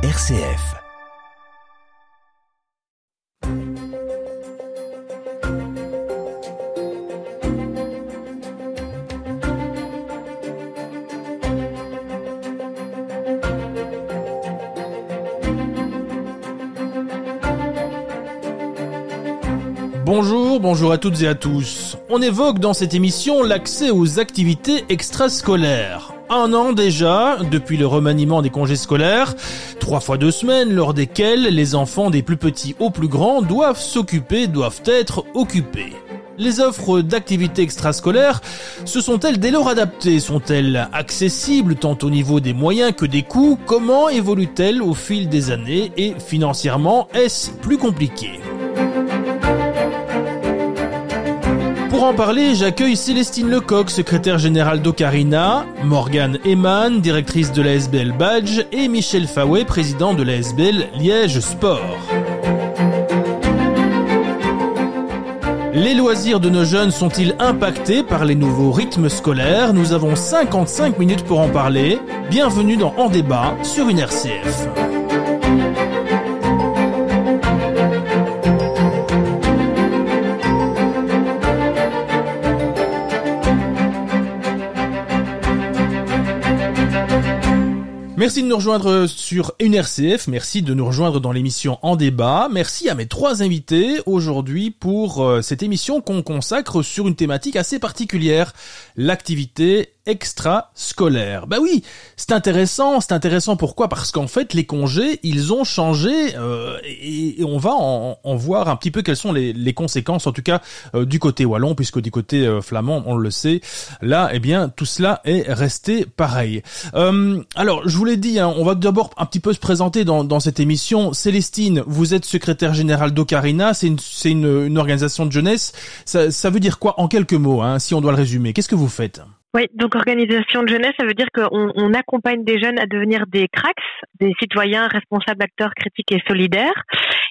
RCF. Bonjour, bonjour à toutes et à tous. On évoque dans cette émission l'accès aux activités extrascolaires. Un an déjà, depuis le remaniement des congés scolaires, trois fois deux semaines lors desquelles les enfants des plus petits aux plus grands doivent s'occuper, doivent être occupés. Les offres d'activités extrascolaires se sont-elles dès lors adaptées? Sont-elles accessibles tant au niveau des moyens que des coûts? Comment évoluent-elles au fil des années? Et financièrement, est-ce plus compliqué? En parler, j'accueille Célestine Lecoq, secrétaire générale d'Ocarina, Morgane Eman, directrice de la SBL Badge, et Michel Fawet, président de la SBL Liège Sport. Les loisirs de nos jeunes sont-ils impactés par les nouveaux rythmes scolaires? Nous avons 55 minutes pour en parler. Bienvenue dans En débat sur une RCF. Merci de nous rejoindre sur une RCF, merci de nous rejoindre dans l'émission En débat, merci à mes trois invités aujourd'hui pour euh, cette émission qu'on consacre sur une thématique assez particulière, l'activité extra-scolaire. Bah oui, c'est intéressant, c'est intéressant pourquoi? Parce qu'en fait les congés, ils ont changé euh, et, on va en, voir un petit peu quelles sont les, conséquences, en tout cas euh, du côté wallon, puisque du côté euh, flamand, on le sait, là, eh bien, tout cela est resté pareil. alors, je vous l'ai dit, hein, on va d'abord un petit peu se présenter dans, cette émission. Célestine, vous êtes secrétaire générale d'Ocarina, c'est une, c'est une, organisation de jeunesse. Ça, ça veut dire quoi en quelques mots, hein, si on doit le résumer? Qu'est-ce que vous faites? Oui, donc organisation de jeunesse, ça veut dire qu'on on accompagne des jeunes à devenir des cracks, des citoyens responsables, acteurs, critiques et solidaires.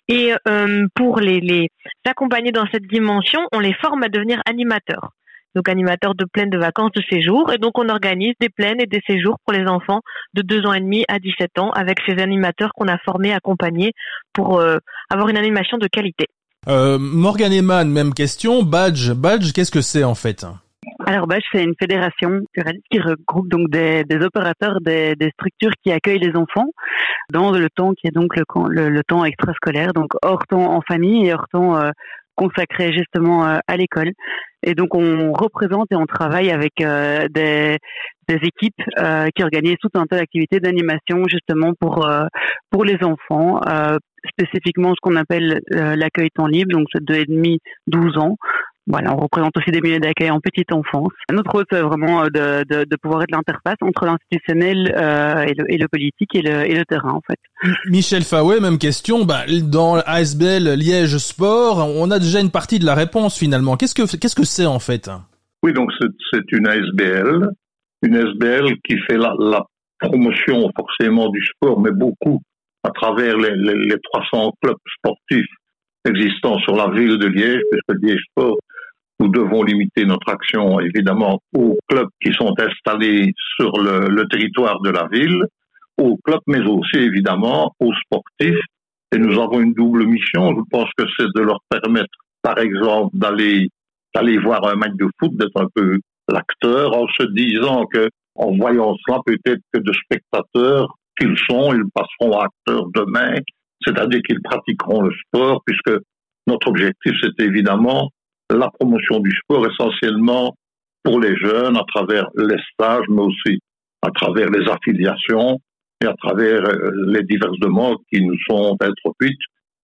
Et euh, pour les, les accompagner dans cette dimension, on les forme à devenir animateurs. Donc animateurs de plaines de vacances de séjour. Et donc on organise des plaines et des séjours pour les enfants de 2 ans et demi à 17 ans avec ces animateurs qu'on a formés, accompagnés pour euh, avoir une animation de qualité. Euh, Morgan Eman, même question. Badge, badge, qu'est-ce que c'est en fait? Alors Badge, c'est une fédération qui regroupe donc des, opérateurs, des, structures qui accueillent les enfants dans le temps qui est donc le, le, temps extrascolaire, donc hors temps en famille et hors temps euh, consacré justement euh, à l'école. Et donc on représente et on travaille avec euh, des, des équipes qui organisent tout un tas d'activités d'animation justement pour pour les enfants, spécifiquement ce qu'on appelle l'accueil temps libre, donc c'est et demi 12 ans, voilà, on représente aussi des milieux d'accueil en petite enfance. Notre rôle, c'est vraiment euh, de, de, de, pouvoir être l'interface entre l'institutionnel euh, et, le, et, le, politique et le, et le terrain, en fait. Michel Fawet, même question. Bah, dans ASBL Liège Sport, on a déjà une partie de la réponse finalement. Qu'est-ce que qu'est-ce que c'est en fait? Oui, donc c'est une ASBL, une ASBL qui fait la, la, promotion forcément du sport, mais beaucoup à travers les, les, les 300 clubs sportifs existants sur la ville de Liège, puisque Liège Sport nous devons limiter notre action évidemment aux clubs qui sont installés sur le, territoire de la ville, aux clubs, mais aussi évidemment aux sportifs. Et nous avons une double mission. Je pense que c'est de leur permettre, par exemple, d'aller d'aller voir un match de foot, d'être un peu l'acteur, en se disant que, en voyant cela, peut-être que de spectateurs qu'ils sont, ils passeront acteurs demain, c'est-à-dire qu'ils pratiqueront le sport, puisque notre objectif, c'est évidemment la promotion du sport essentiellement pour les jeunes à travers les stages, mais aussi à travers les affiliations et à travers euh, les diverses demandes qui nous sont introduites.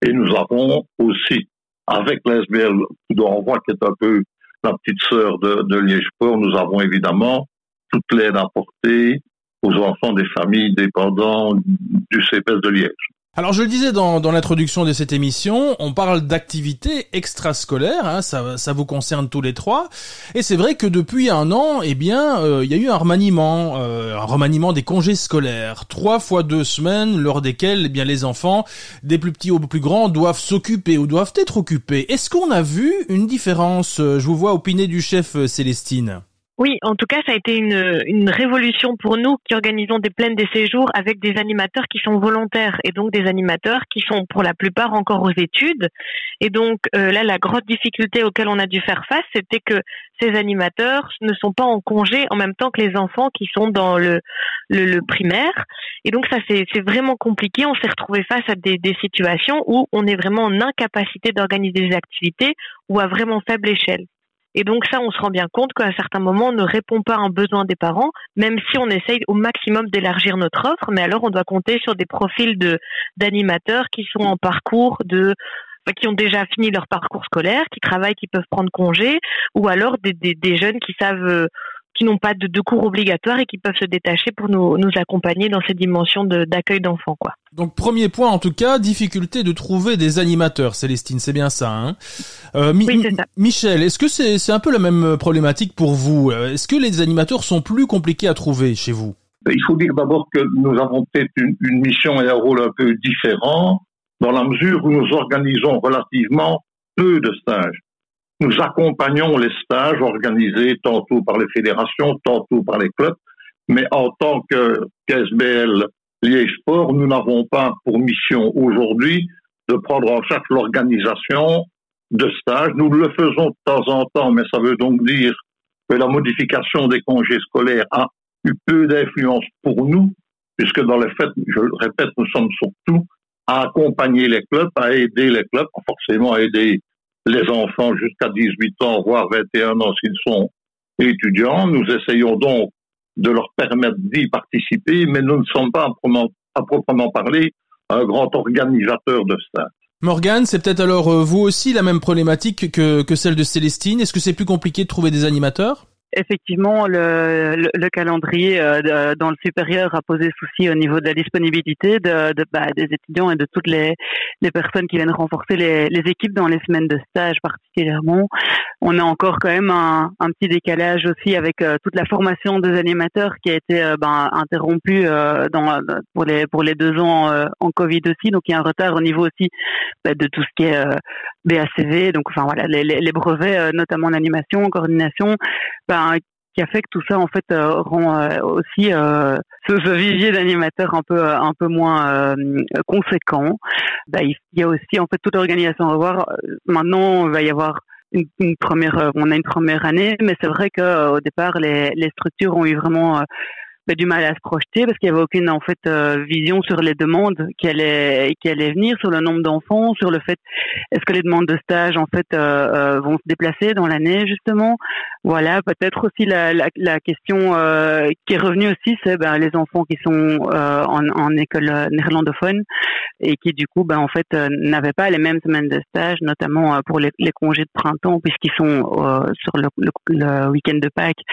Et nous avons aussi, avec on voit qui est un peu la petite sœur de, Liège Sport, nous avons évidemment toute l'aide apportée aux enfants des familles dépendantes du CPS de Liège. Alors je le disais dans, dans l'introduction de cette émission, on parle d'activités extrascolaires, hein, ça, ça vous concerne tous les trois, et c'est vrai que depuis un an, eh bien, euh, il y a eu un remaniement, euh, un remaniement des congés scolaires, trois fois deux semaines, lors desquelles, eh bien, les enfants, des plus petits aux plus grands, doivent s'occuper ou doivent être occupés. Est-ce qu'on a vu une différence? Je vous vois opiner du chef euh, Célestine. Oui, en tout cas, ça a été une, révolution pour nous qui organisons des plaines des séjours avec des animateurs qui sont volontaires et donc des animateurs qui sont pour la plupart encore aux études. Et donc euh, là, la grosse difficulté auquel on a dû faire face, c'était que ces animateurs ne sont pas en congé en même temps que les enfants qui sont dans le, le, primaire. Et donc ça, c'est vraiment compliqué. On s'est retrouvé face à des, des situations où on est vraiment en incapacité d'organiser des activités ou à vraiment faible échelle. Et donc ça, on se rend bien compte qu'à certains moments, on ne répond pas à un besoin des parents, même si on essaye au maximum d'élargir notre offre. Mais alors, on doit compter sur des profils d'animateurs qui sont en parcours de qui ont déjà fini leur parcours scolaire, qui travaillent, qui peuvent prendre congé, ou alors des jeunes qui savent euh, qui n'ont pas de, de, cours obligatoires et qui peuvent se détacher pour nous, nous accompagner dans ces dimensions d'accueil d'enfants. quoi. Donc premier point en tout cas, difficulté de trouver des animateurs, Célestine, c'est bien ça. Hein euh, oui, ça. Michel, est-ce que c'est c'est un peu la même problématique pour vous Est-ce que les animateurs sont plus compliqués à trouver chez vous? Il faut dire d'abord que nous avons peut-être une, une mission et un rôle un peu différent dans la mesure où nous organisons relativement peu de stages. Nous accompagnons les stages organisés tantôt par les fédérations, tantôt par les clubs, mais en tant que KSBL Liège Sport, nous n'avons pas pour mission aujourd'hui de prendre en charge l'organisation de stages. Nous le faisons de temps en temps, mais ça veut donc dire que la modification des congés scolaires a eu peu d'influence pour nous, puisque dans les faits, je le répète, nous sommes surtout à accompagner les clubs, à aider les clubs, forcément à aider les enfants jusqu'à 18 ans, voire 21 ans s'ils sont étudiants. Nous essayons donc de leur permettre d'y participer, mais nous ne sommes pas à proprement parler un grand organisateur de stage. Morgane, c'est peut-être alors euh, vous aussi la même problématique que, que celle de Célestine. Est-ce que c'est plus compliqué de trouver des animateurs? Effectivement, le, le, calendrier euh, dans le supérieur a posé souci au niveau de la disponibilité de, bah, des étudiants et de toutes les, personnes qui viennent renforcer les, les, équipes dans les semaines de stage particulièrement. On a encore quand même un, petit décalage aussi avec euh, toute la formation des animateurs qui a été euh, ben, interrompue dans, pour, les, pour les deux ans en Covid aussi. Donc il y a un retard au niveau aussi bah, de tout ce qui est BACV, donc enfin voilà les, les brevets, notamment en animation, en coordination. Ben, qui a fait que tout ça en fait euh, rend euh, aussi euh, ce, vivier d'animateurs un peu un peu moins conséquent. Bah, il y a aussi en fait toute l'organisation à voir. Maintenant, il va y avoir une, une, première, on a une première année, mais c'est vrai que au départ, les, les structures ont eu vraiment bah, du mal à se projeter parce qu'il n'y avait aucune en fait euh, vision sur les demandes qui allaient qui allaient venir, sur le nombre d'enfants, sur le fait est-ce que les demandes de stage en fait euh, euh, vont se déplacer dans l'année justement? Voilà, peut-être aussi la, la, la question qui est revenue aussi, c'est ben, les enfants qui sont en, en école néerlandophone et qui du coup ben en fait n'avaient pas les mêmes semaines de stage, notamment pour les, les, congés de printemps puisqu'ils sont sur le, le, le week-end de Pâques,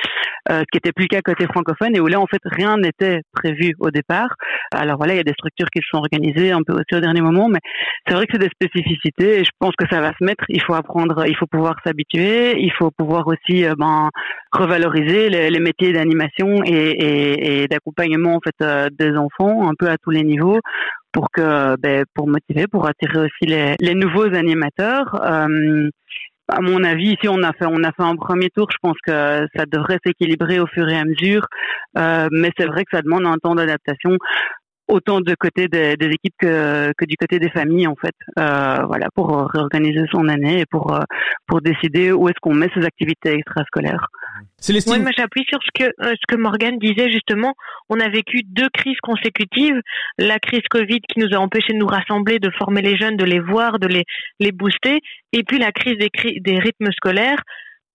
ce qui était plus cas côté francophone et où là en fait rien n'était prévu au départ. Alors voilà, il y a des structures qui se sont organisées un peu aussi au dernier moment, mais c'est vrai que c'est des spécificités et je pense que ça va se mettre. Il faut apprendre, il faut pouvoir s'habituer, il faut pouvoir aussi euh, ben, revaloriser les, métiers d'animation et, d'accompagnement en fait euh, des enfants un peu à tous les niveaux pour que ben, pour motiver, pour attirer aussi les, les nouveaux animateurs. Euh, à mon avis, ici on a fait on a fait un premier tour. Je pense que ça devrait s'équilibrer au fur et à mesure, euh, mais c'est vrai que ça demande un temps d'adaptation autant de côté des, des, équipes que, que du côté des familles en fait euh, voilà pour réorganiser son année et pour euh, pour décider où est-ce qu'on met ses activités extrascolaires. Célestine. Oui, moi j'appuie sur ce que euh, ce que Morgane disait justement. On a vécu deux crises consécutives. La crise Covid qui nous a empêché de nous rassembler, de former les jeunes, de les voir, de les les booster, et puis la crise des des rythmes scolaires.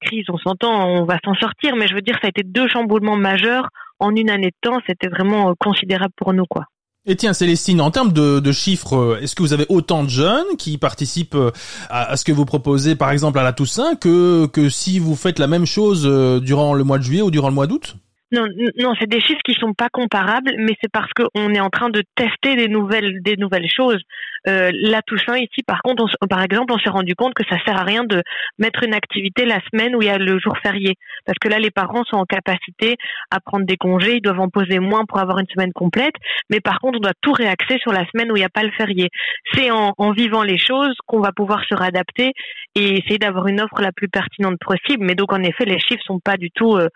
Crise, on s'entend, on va s'en sortir, mais je veux dire, ça a été deux chamboulements majeurs en une année de temps. C'était vraiment euh, considérable pour nous, quoi. Et tiens, Célestine, en termes de, chiffres, euh, est-ce que vous avez autant de jeunes qui participent euh, à, ce que vous proposez, par exemple, à la Toussaint, que, que si vous faites la même chose euh, durant le mois de juillet ou durant le mois d'août? Non, non, c'est des chiffres qui sont pas comparables, mais c'est parce qu'on est en train de tester des nouvelles, des nouvelles choses. Euh, la Toussaint ici, par contre, on, par exemple, on s'est rendu compte que ça sert à rien de mettre une activité la semaine où il y a le jour férié, parce que là, les parents sont en capacité à prendre des congés, ils doivent en poser moins pour avoir une semaine complète, mais par contre, on doit tout réaxer sur la semaine où il n'y a pas le férié. C'est en, vivant les choses qu'on va pouvoir se réadapter et essayer d'avoir une offre la plus pertinente possible. Mais donc, en effet, les chiffres sont pas du tout euh,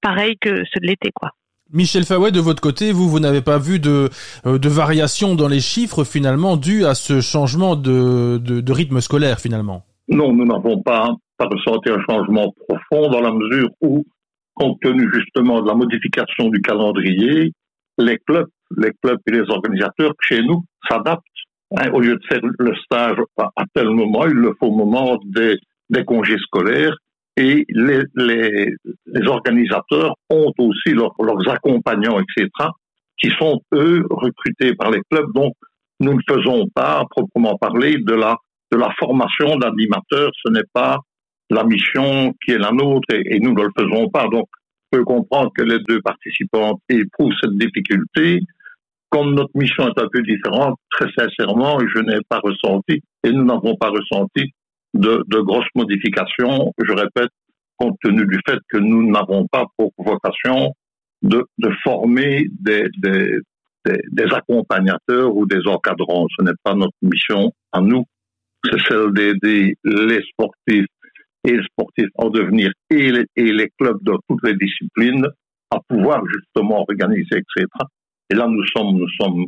pareils que ceux de l'été, quoi. Michel Fawet, de votre côté, vous, vous n'avez pas vu de, euh, de variation dans les chiffres finalement dû à ce changement de, de, de rythme scolaire finalement? Non, nous n'avons pas, pas ressenti un changement profond dans la mesure où, compte tenu justement de la modification du calendrier, les clubs, les clubs et les organisateurs chez nous s'adaptent. Hein, au lieu de faire le stage à tel moment, il le faut au moment des, des congés scolaires et les, les, les organisateurs ont aussi leurs accompagnants, etc., qui sont, eux, recrutés par les clubs. Donc, nous ne faisons pas, à proprement parler, de la, de la formation d'animateurs. Ce n'est pas la mission qui est la nôtre et, et nous ne le faisons pas. Donc, je peux comprendre que les deux participants éprouvent cette difficulté. Comme notre mission est un peu différente, très sincèrement, je n'ai pas ressenti et nous n'avons pas ressenti de, grosses modifications, je répète, compte tenu du fait que nous n'avons pas pour vocation de, former des, accompagnateurs ou des encadrants. Ce n'est pas notre mission à nous, c'est celle d'aider les sportifs et les sportifs en devenir et les, clubs de toutes les disciplines à pouvoir justement organiser, etc. Et là, nous sommes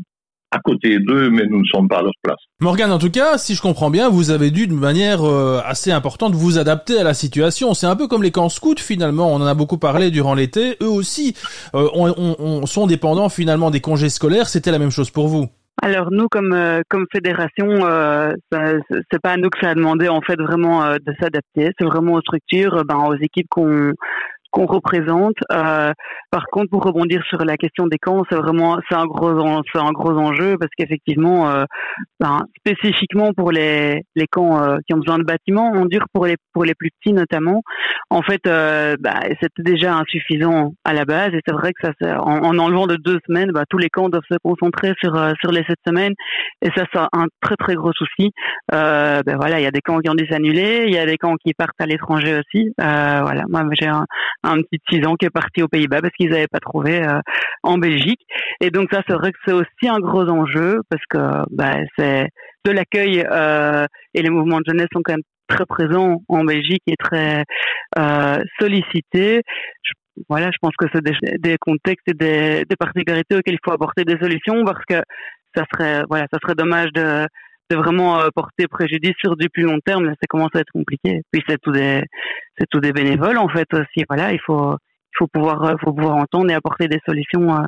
à côté d'eux, mais nous ne sommes pas à leur place. Morgane, en tout cas, si je comprends bien, vous avez dû de manière euh, assez importante vous adapter à la situation. C'est un peu comme les camps scouts finalement. On en a beaucoup parlé durant l'été. Eux aussi euh, on, on, on sont dépendants finalement des congés scolaires. C'était la même chose pour vous. Alors nous, comme euh, comme fédération, euh, c'est pas à nous que ça a demandé en fait vraiment euh, de s'adapter. C'est vraiment aux structures, ben, aux équipes qu'on qu'on représente. Euh, par contre, pour rebondir sur la question des camps, c'est vraiment c'est un gros c'est un gros enjeu parce qu'effectivement, euh, ben, spécifiquement pour les les camps euh, qui ont besoin de bâtiments, on dure pour les pour les plus petits notamment. En fait, bah, c'était déjà insuffisant à la base et c'est vrai que ça en, en, enlevant de deux semaines, bah, tous les camps doivent se concentrer sur euh, sur les sept semaines et ça c'est un très très gros souci. ben voilà, il y a des camps qui ont dû s'annuler, il y a des camps qui partent à l'étranger aussi. voilà, moi j'ai petit de 6 ans qui est parti aux Pays-Bas parce qu'ils n'avaient pas trouvé euh, en Belgique. Et donc ça, c'est vrai que c'est aussi un gros enjeu parce que bah, c'est de l'accueil euh, et les mouvements de jeunesse sont quand même très présents en Belgique et très euh, sollicités. Voilà, je pense que c'est des, des, contextes et des, des particularités auxquelles il faut apporter des solutions parce que ça serait voilà, ça serait dommage de de vraiment euh, porter préjudice sur du plus long terme, là, ça commence à être compliqué. Puis c'est tout des, c'est tout des bénévoles en fait aussi. Voilà, il faut, il faut pouvoir, euh, faut pouvoir entendre et apporter des solutions euh,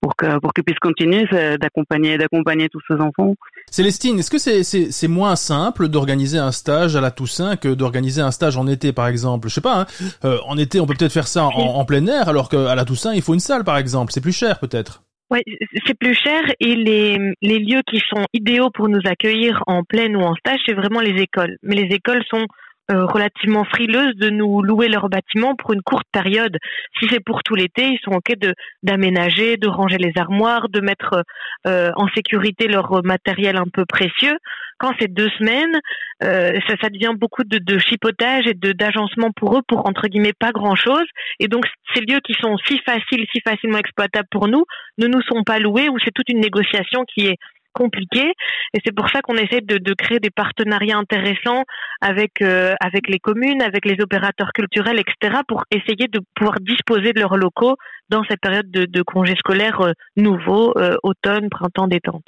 pour que, pour qu'ils puissent continuer d'accompagner, d'accompagner tous ces enfants. Célestine, est-ce que c'est, c'est, c'est moins simple d'organiser un stage à la Toussaint que d'organiser un stage en été, par exemple? Je sais pas. Hein, euh, en été, on peut peut-être faire ça en, en plein air, alors qu'à la Toussaint, il faut une salle, par exemple. C'est plus cher, peut-être. Oui, c'est plus cher et les, les lieux qui sont idéaux pour nous accueillir en pleine ou en stage, c'est vraiment les écoles. Mais les écoles sont relativement frileuses de nous louer leurs bâtiments pour une courte période. Si c'est pour tout l'été, ils sont ok de d'aménager, de ranger les armoires, de mettre euh, en sécurité leur matériel un peu précieux. Quand c'est deux semaines, euh, ça, ça devient beaucoup de, de chipotage et d'agencement pour eux pour entre guillemets pas grand chose. Et donc ces lieux qui sont si faciles, si facilement exploitables pour nous, ne nous sont pas loués ou c'est toute une négociation qui est compliqué et c'est pour ça qu'on essaie de, créer des partenariats intéressants avec euh, avec les communes, avec les opérateurs culturels, etc. pour essayer de pouvoir disposer de leurs locaux dans cette période de, de congés scolaires euh, nouveaux, euh, automne, printemps, détente.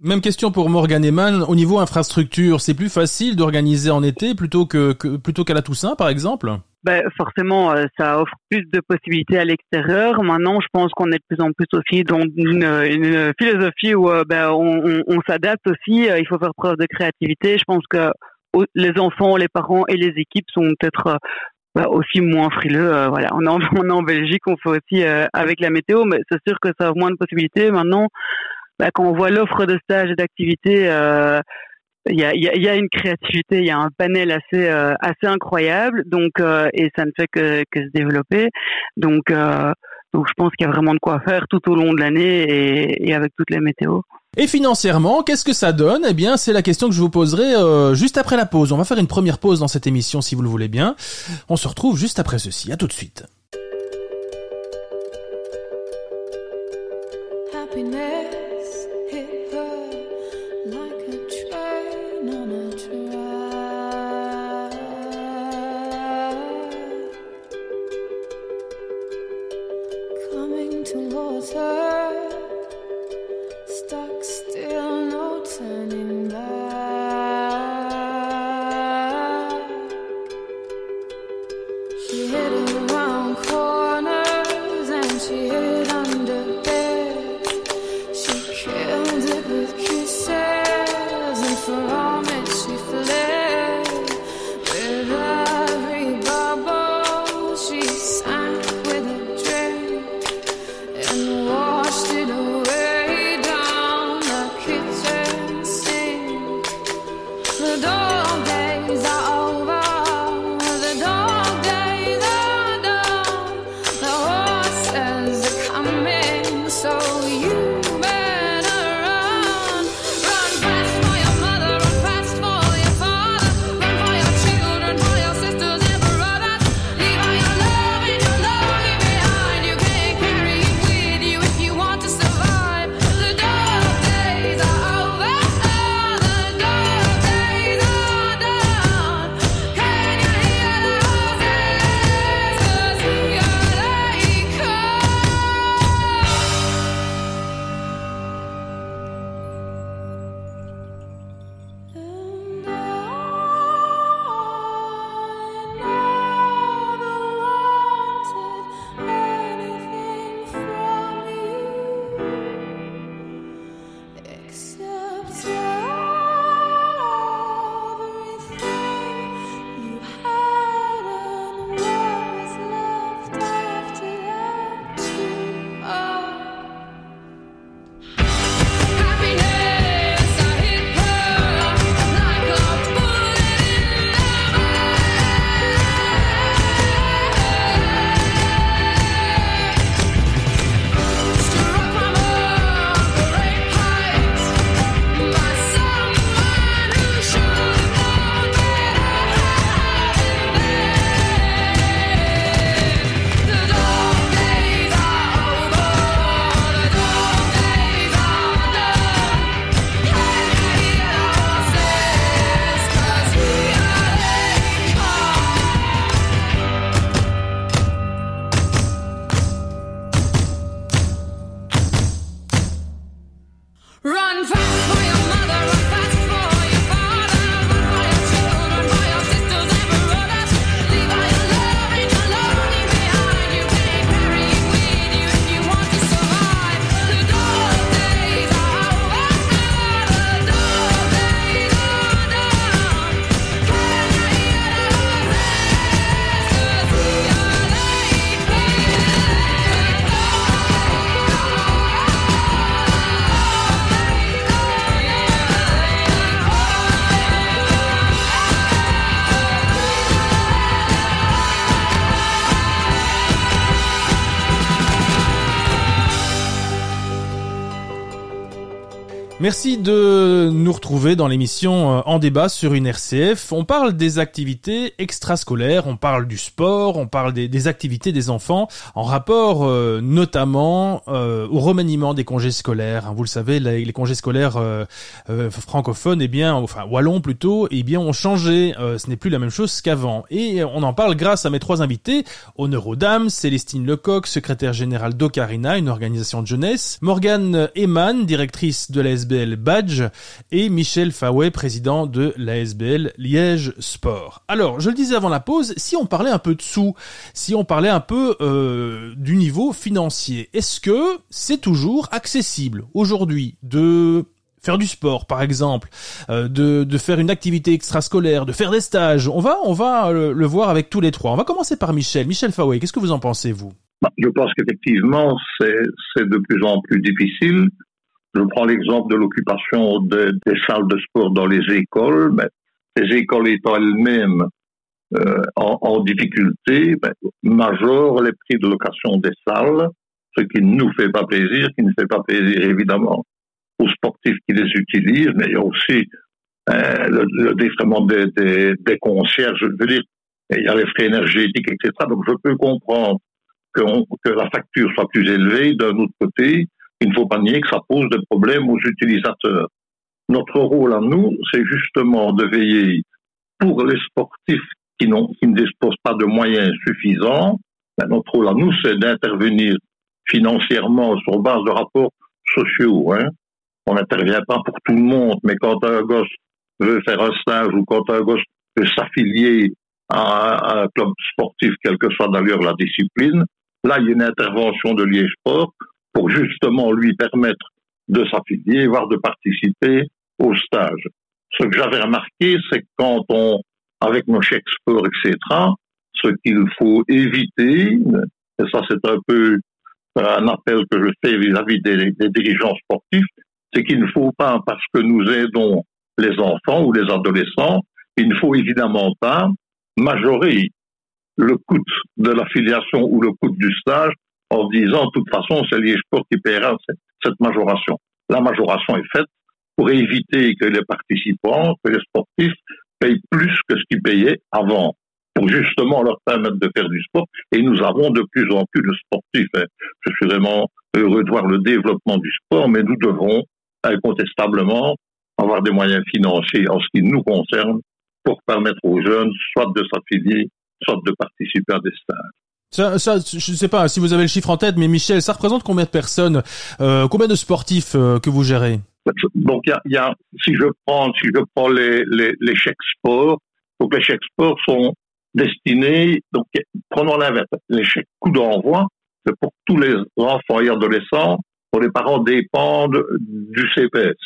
Même question pour Morgan Eman. Au niveau infrastructure, c'est plus facile d'organiser en été plutôt que plutôt qu'à la Toussaint, par exemple? Ben, forcément, euh, ça offre plus de possibilités à l'extérieur. Maintenant, je pense qu'on est de plus en plus aussi dans une, une philosophie où euh, ben, on, on, s'adapte aussi. Euh, il faut faire preuve de créativité. Je pense que les enfants, les parents et les équipes sont peut-être ben, aussi moins frileux. voilà, on est, en, on est en Belgique, on fait aussi avec la météo, mais c'est sûr que ça offre moins de possibilités. Maintenant, ben, quand on voit l'offre de stages et d'activités il y a, y, a, y a, une créativité, il y a un panel assez euh, assez incroyable, donc euh, et ça ne fait que, que se développer. Donc euh, donc je pense qu'il y a vraiment de quoi faire tout au long de l'année et, et, avec toutes les météos. Et financièrement, qu'est-ce que ça donne? Eh bien, c'est la question que je vous poserai euh, juste après la pause. On va faire une première pause dans cette émission si vous le voulez bien. On se retrouve juste après ceci. À tout de suite. Merci de dans l'émission euh, En débat sur une RCF. On parle des activités extrascolaires, on parle du sport, on parle des, activités des enfants en rapport euh, notamment euh, au remaniement des congés scolaires. Vous le savez, les, congés scolaires francophones, eh bien, enfin wallons plutôt, eh bien, ont changé. ce n'est plus la même chose qu'avant. Et on en parle grâce à mes trois invités. Honneur aux dames, Célestine Lecoq, secrétaire générale d'Ocarina, une organisation de jeunesse. Morgane Eman, directrice de la SB Badge et Michel Fawet, président de l'ASBL Liège Sport. Alors, je le disais avant la pause, si on parlait un peu de sous, si on parlait un peu euh, du niveau financier, est-ce que c'est toujours accessible aujourd'hui de faire du sport par exemple, euh, de, de faire une activité extrascolaire, de faire des stages? On va on va le, le voir avec tous les trois. On va commencer par Michel. Michel Fawet, qu'est-ce que vous en pensez vous? Bah, Je pense qu'effectivement c'est de plus en plus difficile. Je prends l'exemple de l'occupation des salles de sport dans les écoles. Ben, les écoles étant elles-mêmes euh, en, en, difficulté, ben, majorent les prix de location des salles, ce qui ne nous fait pas plaisir, qui ne fait pas plaisir évidemment aux sportifs qui les utilisent, mais il y a aussi euh, le, le des, des, des, concierges, je veux dire, il y a les frais énergétiques, etc. Donc je peux comprendre que la facture soit plus élevée. D'un autre côté, il ne faut pas nier que ça pose des problèmes aux utilisateurs. Notre rôle à nous, c'est justement de veiller pour les sportifs qui, qui ne disposent pas de moyens suffisants. Ben, notre rôle à nous, c'est d'intervenir financièrement sur base de rapports sociaux. Hein. On n'intervient pas pour tout le monde, mais quand un gosse veut faire un stage ou quand un gosse veut s'affilier à un club sportif, quelle que soit d'ailleurs la discipline, là, il y a une intervention de Liège Sport pour justement lui permettre de s'affilier, voire de participer au stage. Ce que j'avais remarqué, c'est que quand on, avec nos chèques sport, etc., ce qu'il faut éviter, et ça c'est un peu un appel que je fais vis-à-vis des, des, dirigeants sportifs, c'est qu'il ne faut pas, parce que nous aidons les enfants ou les adolescents, il ne faut évidemment pas majorer le coût de l'affiliation ou le coût du stage en disant, de toute façon, c'est Liège-Sport qui paiera cette majoration. La majoration est faite pour éviter que les participants, que les sportifs payent plus que ce qu'ils payaient avant, pour justement leur permettre de faire du sport. Et nous avons de plus en plus de sportifs. Hein. Je suis vraiment heureux de voir le développement du sport, mais nous devons incontestablement avoir des moyens financiers en ce qui nous concerne pour permettre aux jeunes soit de s'affilier, soit de participer à des stages. Je ne sais pas si vous avez le chiffre en tête, mais Michel, ça représente combien de personnes, euh, combien de sportifs euh, que vous gérez? Donc, y y a, si je prends, si je prends les, les, chèques sport, donc les chèques sport sont destinés, donc prenons l'inverse, les chèques coup d'envoi, c'est pour tous les enfants et adolescents dont les parents dépendent du CPS.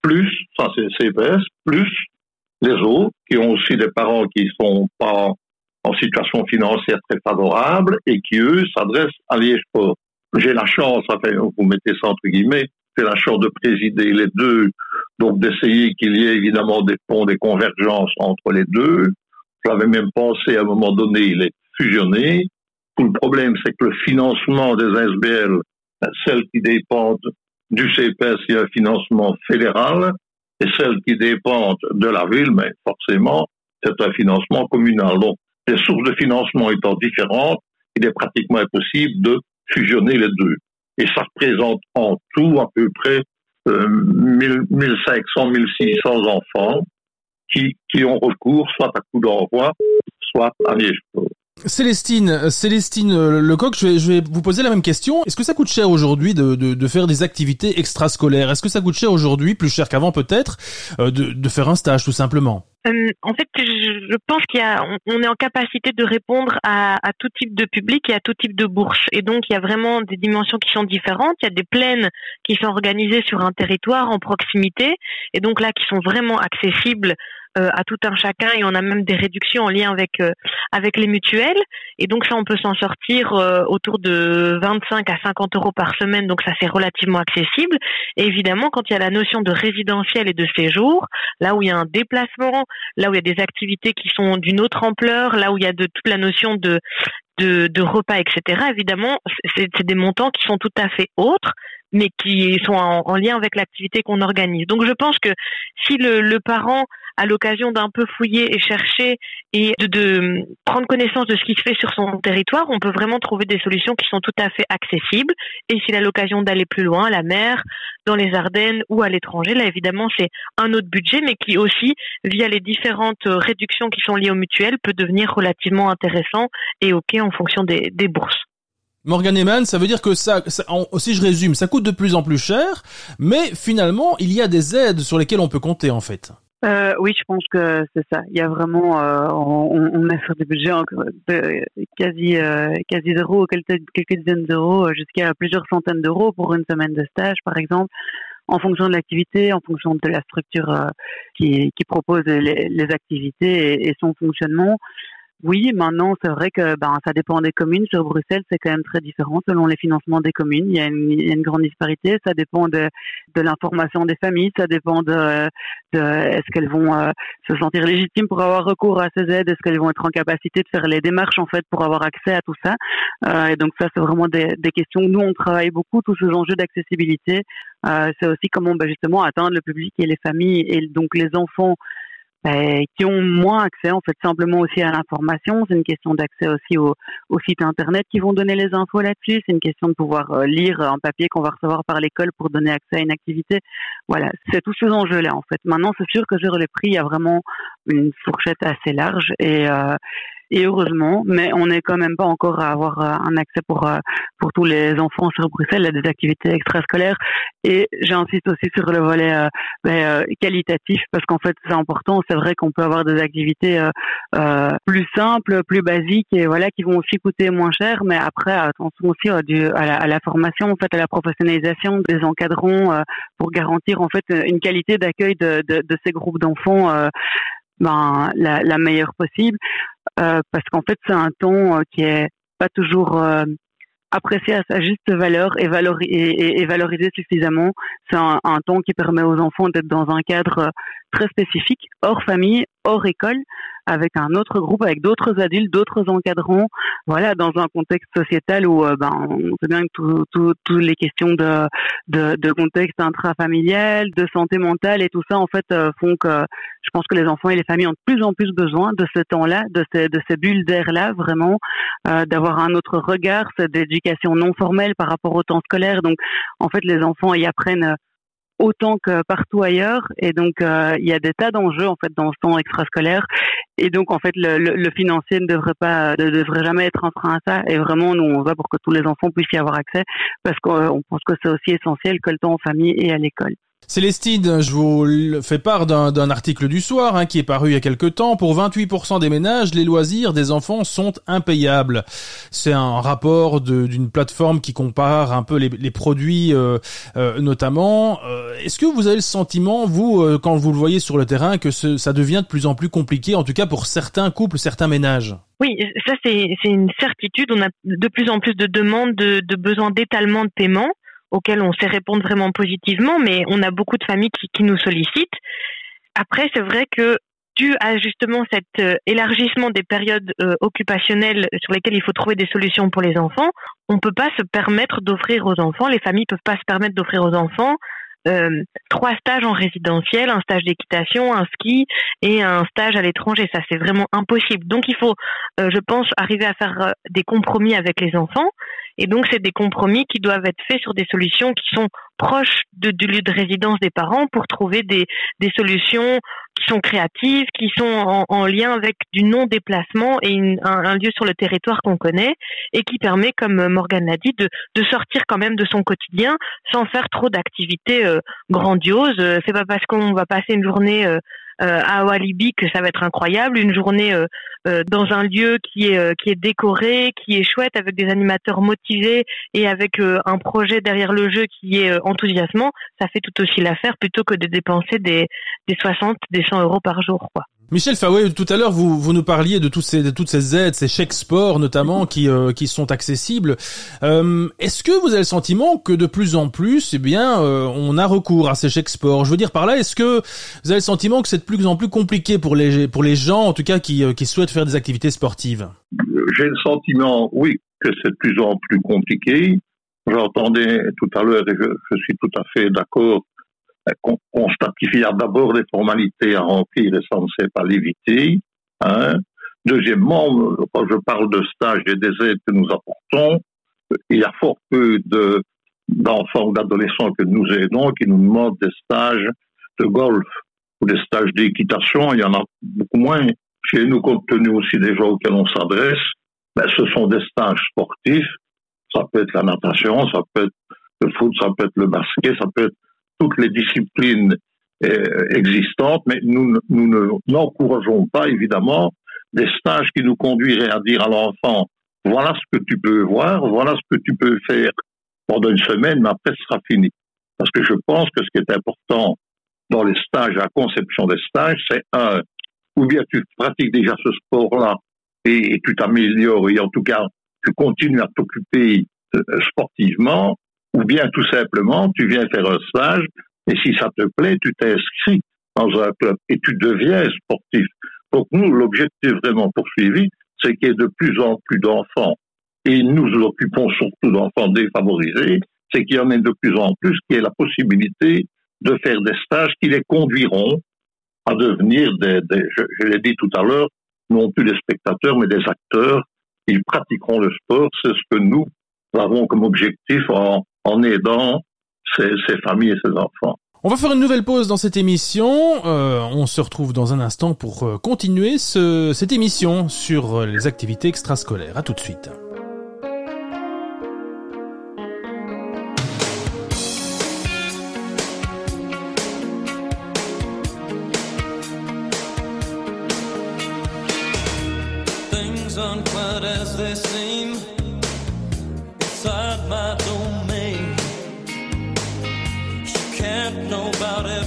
plus, ça c'est CPS, plus les autres qui ont aussi des parents qui sont pas en situation financière très favorable et qui, eux, s'adressent à Liège Sport. J'ai la chance, enfin, vous mettez ça entre guillemets, j'ai la chance de présider les deux, donc d'essayer qu'il y ait évidemment des ponts, des convergences entre les deux. J'avais même pensé à un moment donné les fusionner. Tout le problème, c'est que le financement des SBL, celles qui dépendent du CPS, il y a un financement fédéral, et celles qui dépendent de la ville, mais forcément, c'est un financement communal. Les sources de financement étant différentes, il est pratiquement impossible de fusionner les deux. Et ça représente en tout à peu près euh, 1500, 1600 enfants qui, ont recours soit à coup d'envoi, soit à Liège. Célestine, Célestine euh, Lecoq, je vais, vous poser la même question. Est-ce que ça coûte cher aujourd'hui de, de, de, faire des activités extrascolaires? Est-ce que ça coûte cher aujourd'hui, plus cher qu'avant peut-être, euh, de faire un stage tout simplement? Euh, en fait, je pense qu'il y a, on est en capacité de répondre à, à, tout type de public et à tout type de bourse. Et donc, il y a vraiment des dimensions qui sont différentes. Il y a des plaines qui sont organisées sur un territoire en proximité, et donc là, qui sont vraiment accessibles à tout un chacun et on a même des réductions en lien avec euh, avec les mutuelles et donc ça on peut s'en sortir euh, autour de 25 à 50 euros par semaine donc ça c'est relativement accessible et évidemment quand il y a la notion de résidentiel et de séjour là où il y a un déplacement là où il y a des activités qui sont d'une autre ampleur là où il y a de toute la notion de de, repas, etc. Évidemment, c'est des montants qui sont tout à fait autres, mais qui sont en, en lien avec l'activité qu'on organise. Donc, je pense que si le parent à l'occasion d'un peu fouiller et chercher et de, prendre connaissance de ce qui se fait sur son territoire, on peut vraiment trouver des solutions qui sont tout à fait accessibles. Et s'il a l'occasion d'aller plus loin, à la mer, dans les Ardennes ou à l'étranger, là évidemment c'est un autre budget, mais qui aussi, via les différentes réductions qui sont liées aux mutuelles, peut devenir relativement intéressant et ok en fonction des, bourses. Morgan Eman, ça veut dire que ça, ça, si je résume, ça coûte de plus en plus cher, mais finalement, il y a des aides sur lesquelles on peut compter en fait. Euh, oui, je pense que c'est ça. Il y a vraiment, euh, on, on sur des budgets de quasi euh, quasi zéro, quelques, quelques dizaines d'euros, euh, jusqu'à plusieurs centaines d'euros pour une semaine de stage, par exemple, en fonction de l'activité, en fonction de la structure euh, qui, qui propose les, les activités et, et, son fonctionnement. Oui, maintenant, c'est vrai que ben, ça dépend des communes. Sur Bruxelles, c'est quand même très différent selon les financements des communes. Il y a une, une grande disparité. Ça dépend de, de l'information des familles. Ça dépend de, de est-ce qu'elles vont euh, se sentir légitimes pour avoir recours à ces aides? Est-ce qu'elles vont être en capacité de faire les démarches, en fait, pour avoir accès à tout ça? Euh, et donc, ça, c'est vraiment des, des questions. Nous, on travaille beaucoup, tous ces enjeux d'accessibilité. Euh, c'est aussi comment, ben, justement, atteindre le public et les familles et donc les enfants qui ont moins accès en fait simplement aussi à l'information. C'est une question d'accès aussi au, au site internet qui vont donner les infos là-dessus. C'est une question de pouvoir euh, lire un papier qu'on va recevoir par l'école pour donner accès à une activité. Voilà, c'est tous ces enjeux-là en fait. Maintenant, c'est sûr que sur les prix, il y a vraiment une fourchette assez large et euh, et heureusement, mais on n'est quand même pas encore à avoir euh, un accès pour euh, pour tous les enfants sur Bruxelles à des activités extrascolaires. Et j'insiste aussi sur le volet euh, ben, qualitatif parce qu'en fait c'est important. C'est vrai qu'on peut avoir des activités euh, plus simples, plus basiques et voilà qui vont aussi coûter moins cher. Mais après attention aussi à, la, formation, en fait à la professionnalisation des encadrants pour garantir en fait une qualité d'accueil de, de, de, ces groupes d'enfants ben, la, la, meilleure possible, euh, parce qu'en fait c'est un ton euh, qui est pas toujours euh, apprécié à sa juste valeur et, valori et, et, valorisé suffisamment. C'est un, ton qui permet aux enfants d'être dans un cadre très spécifique, hors famille, hors école, avec un autre groupe, avec d'autres adultes, d'autres encadrants, voilà, dans un contexte sociétal où, euh, ben, on sait bien que toutes tout, les questions de, de, de, contexte intrafamilial, de santé mentale et tout ça, en fait, euh, font que je pense que les enfants et les familles ont de plus en plus besoin de ce temps-là, de ces, de ces bulles d'air-là, vraiment, euh, d'avoir un autre regard, cette éducation non formelle par rapport au temps scolaire. Donc, en fait, les enfants y apprennent autant que partout ailleurs. Et donc, euh, il y a des tas d'enjeux en fait dans ce temps extrascolaire. Et donc, en fait, le, financier ne devrait pas, ne devrait jamais être un frein à ça. Et vraiment, nous, on va pour que tous les enfants puissent y avoir accès, parce qu'on pense que c'est aussi essentiel que le temps en famille et à l'école. Célestine, je vous fais part d'un article du soir hein, qui est paru il y a quelque temps. Pour 28% des ménages, les loisirs des enfants sont impayables. C'est un rapport d'une plateforme qui compare un peu les, produits euh, euh, notamment. Euh, est-ce que vous avez le sentiment, vous, quand vous le voyez sur le terrain, que ça devient de plus en plus compliqué, en tout cas pour certains couples, certains ménages? Oui, ça c'est une certitude. On a de plus en plus de demandes, de, de besoins d'étalement de paiement auxquels on sait répondre vraiment positivement, mais on a beaucoup de familles qui, nous sollicitent. Après, c'est vrai que dû à justement cet euh, élargissement des périodes euh, occupationnelles sur lesquelles il faut trouver des solutions pour les enfants, on ne peut pas se permettre d'offrir aux enfants, les familles ne peuvent pas se permettre d'offrir aux enfants euh, trois stages en résidentiel, un stage d'équitation, un ski et un stage à l'étranger. Ça, c'est vraiment impossible. Donc, il faut, je pense, arriver à faire des compromis avec les enfants. Et donc, c'est des compromis qui doivent être faits sur des solutions qui sont proches de, du lieu de résidence des parents pour trouver des, des solutions qui sont créatives, qui sont en, en lien avec du non-déplacement et un, lieu sur le territoire qu'on connaît et qui permet, comme Morgane l'a dit, de, de, sortir quand même de son quotidien sans faire trop d'activités euh, grandioses. C'est pas parce qu'on va passer une journée euh, euh, à Walibi que ça va être incroyable, une journée euh, euh, dans un lieu qui est qui est décoré, qui est chouette avec des animateurs motivés et avec un projet derrière le jeu qui est enthousiasmant, ça fait tout aussi l'affaire plutôt que de dépenser des des 60, des 100 euros par jour quoi. Michel Faway, tout à l'heure, vous, vous nous parliez de, ces, de toutes ces aides, ces chèques sport notamment, qui, euh, qui sont accessibles. Euh, Est-ce que vous avez le sentiment que de plus en plus, eh bien, euh, on a recours à ces chèques sport? Je veux dire par là, est-ce que vous avez le sentiment que c'est de plus en plus compliqué pour les, pour les gens, en tout cas, qui, euh, qui souhaitent faire des activités sportives? J'ai le sentiment, oui, que c'est de plus en plus compliqué. J'entendais tout à l'heure, et je suis tout à fait d'accord constate qu'il y a d'abord des formalités à remplir et censé pas l'éviter. Hein. Deuxièmement, quand je parle de stages et des aides que nous apportons, il y a fort peu de, d'enfants ou d'adolescents que nous aidons qui nous demandent des stages de golf ou des stages d'équitation. Il y en a beaucoup moins chez nous, compte tenu aussi des gens auxquels on s'adresse. Ben, ce sont des stages sportifs. Ça peut être la natation, ça peut être le foot, ça peut être le basket, ça peut être toutes les disciplines euh, existantes, mais nous, nous n'encourageons pas évidemment des stages qui nous conduiraient à dire à l'enfant voilà ce que tu peux voir, voilà ce que tu peux faire pendant une semaine, mais après ce sera fini. Parce que je pense que ce qui est important dans les stages, la conception des stages, c'est un, ou bien tu pratiques déjà ce sport-là et, tu t'améliores, et en tout cas tu continues à t'occuper euh, sportivement, ou bien tout simplement, tu viens faire un stage et si ça te plaît, tu t'inscris dans un club et tu deviens sportif. Donc nous, l'objectif vraiment poursuivi, c'est qu'il y ait de plus en plus d'enfants et nous nous occupons surtout d'enfants défavorisés, c'est qu'il y en ait de plus en plus qui aient la possibilité de faire des stages qui les conduiront à devenir des, je, je l'ai dit tout à l'heure, non plus des spectateurs, mais des acteurs. Ils pratiqueront le sport, c'est ce que nous avons comme objectif en, en aidant ses, familles et ses enfants. On va faire une nouvelle pause dans cette émission. Euh, on se retrouve dans un instant pour euh, continuer ce, cette émission sur euh, les activités extrascolaires. À tout de suite.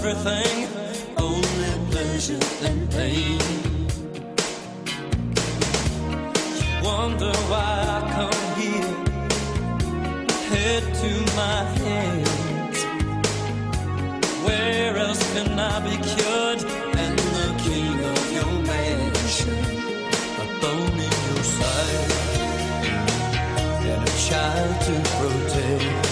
Everything, only pleasure and pain. Wonder why I come here, head to my hands. Where else can I be cured? And the king of your mansion, a bone in your side, and a child to protect.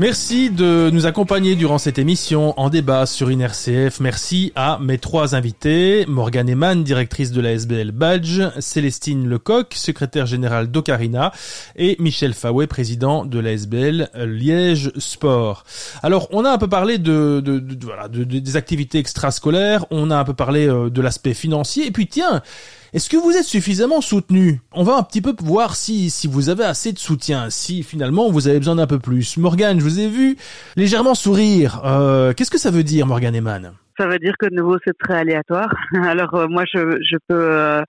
Merci de nous accompagner durant cette émission en débat sur INRCF. Merci à mes trois invités, Morgane Eman, directrice de la SBL Badge, Célestine Lecoq, secrétaire générale d'Ocarina, et Michel Fawet, président de la SBL Liège Sport. Alors, on a un peu parlé de- des activités extrascolaires, on a un peu parlé euh, de l'aspect financier, et puis tiens, est-ce que vous êtes suffisamment soutenu? On va un petit peu voir si, si vous avez assez de soutien, si finalement vous avez besoin d'un peu plus. Morgane, je vous ai vu légèrement sourire. Euh, Qu'est-ce que ça veut dire, Morgane Eman Ça veut dire que de nouveau c'est très aléatoire. Alors euh, moi je, je peux euh,